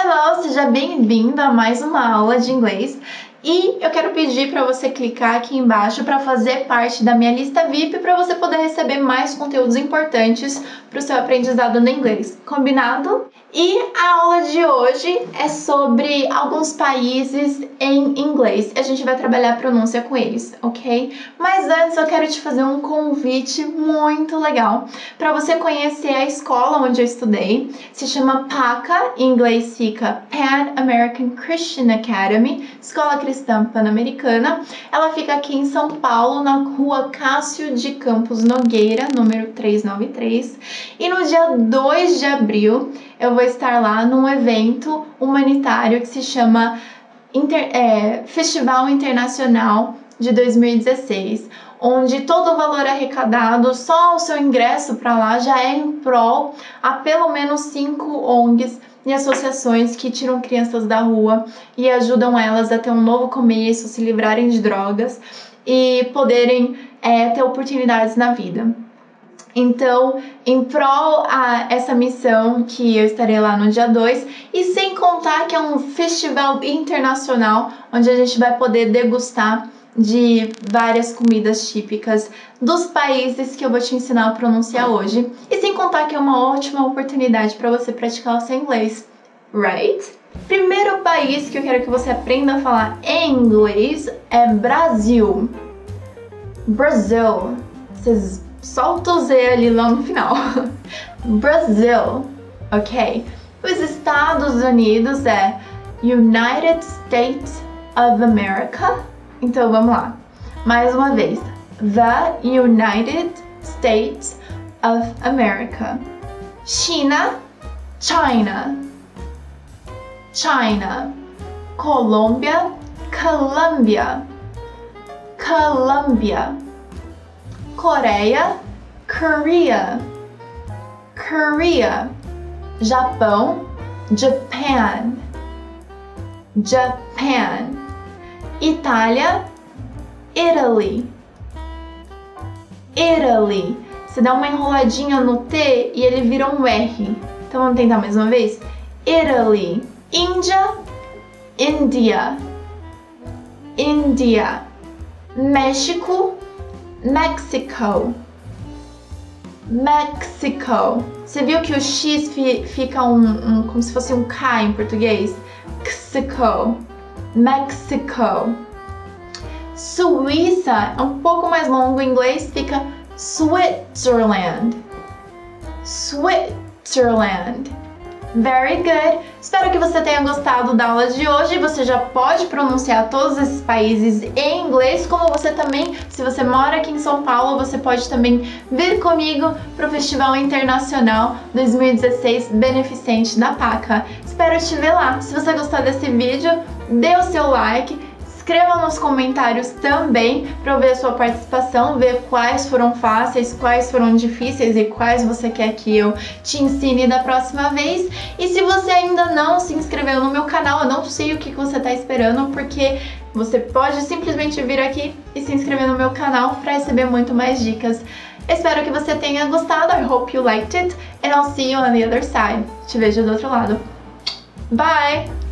Hello, seja bem-vindo a mais uma aula de inglês. E eu quero pedir para você clicar aqui embaixo para fazer parte da minha lista VIP para você poder receber mais conteúdos importantes para o seu aprendizado no inglês. Combinado? E a aula de hoje é sobre alguns países em inglês. A gente vai trabalhar a pronúncia com eles, ok? Mas antes eu quero te fazer um convite muito legal para você conhecer a escola onde eu estudei. Se chama PACA, em inglês fica Pan American Christian Academy, Escola Cristã Pan-Americana. Ela fica aqui em São Paulo, na rua Cássio de Campos Nogueira, número 393. E no dia 2 de abril eu vou estar lá num evento humanitário que se chama Inter, é, Festival Internacional de 2016, onde todo o valor arrecadado, só o seu ingresso para lá já é em prol a pelo menos cinco ONGs e associações que tiram crianças da rua e ajudam elas a ter um novo começo, se livrarem de drogas e poderem é, ter oportunidades na vida. Então, em prol a essa missão que eu estarei lá no dia 2, e sem contar que é um festival internacional onde a gente vai poder degustar de várias comidas típicas dos países que eu vou te ensinar a pronunciar hoje. E sem contar que é uma ótima oportunidade para você praticar o seu inglês, right? Primeiro país que eu quero que você aprenda a falar em inglês é Brasil. Brasil. Vocês solta o Z ali lá no final. Brasil, ok? Os Estados Unidos é United States of America. Então vamos lá. Mais uma vez. The United States of America. China, China. China. Colômbia, Colombia. Colombia. Coreia, Korea. Korea. Japão, Japan. Japan. Itália, Italy. Italy. Você dá uma enroladinha no T e ele vira um R. Então vamos tentar mais uma vez? Italy. Índia, India. India. México, Mexico. Mexico. Você viu que o X fica um, um, como se fosse um K em português? Mexico. Mexico. Suíça é um pouco mais longo em inglês, fica Switzerland. Switzerland. Very good! Espero que você tenha gostado da aula de hoje. Você já pode pronunciar todos esses países em inglês, como você também, se você mora aqui em São Paulo, você pode também vir comigo para o Festival Internacional 2016 Beneficente da PACA. Espero te ver lá. Se você gostou desse vídeo, dê o seu like Escreva nos comentários também para eu ver a sua participação, ver quais foram fáceis, quais foram difíceis e quais você quer que eu te ensine da próxima vez. E se você ainda não se inscreveu no meu canal, eu não sei o que você está esperando, porque você pode simplesmente vir aqui e se inscrever no meu canal para receber muito mais dicas. Espero que você tenha gostado. I hope you liked it. And I'll see you on the other side. Te vejo do outro lado. Bye!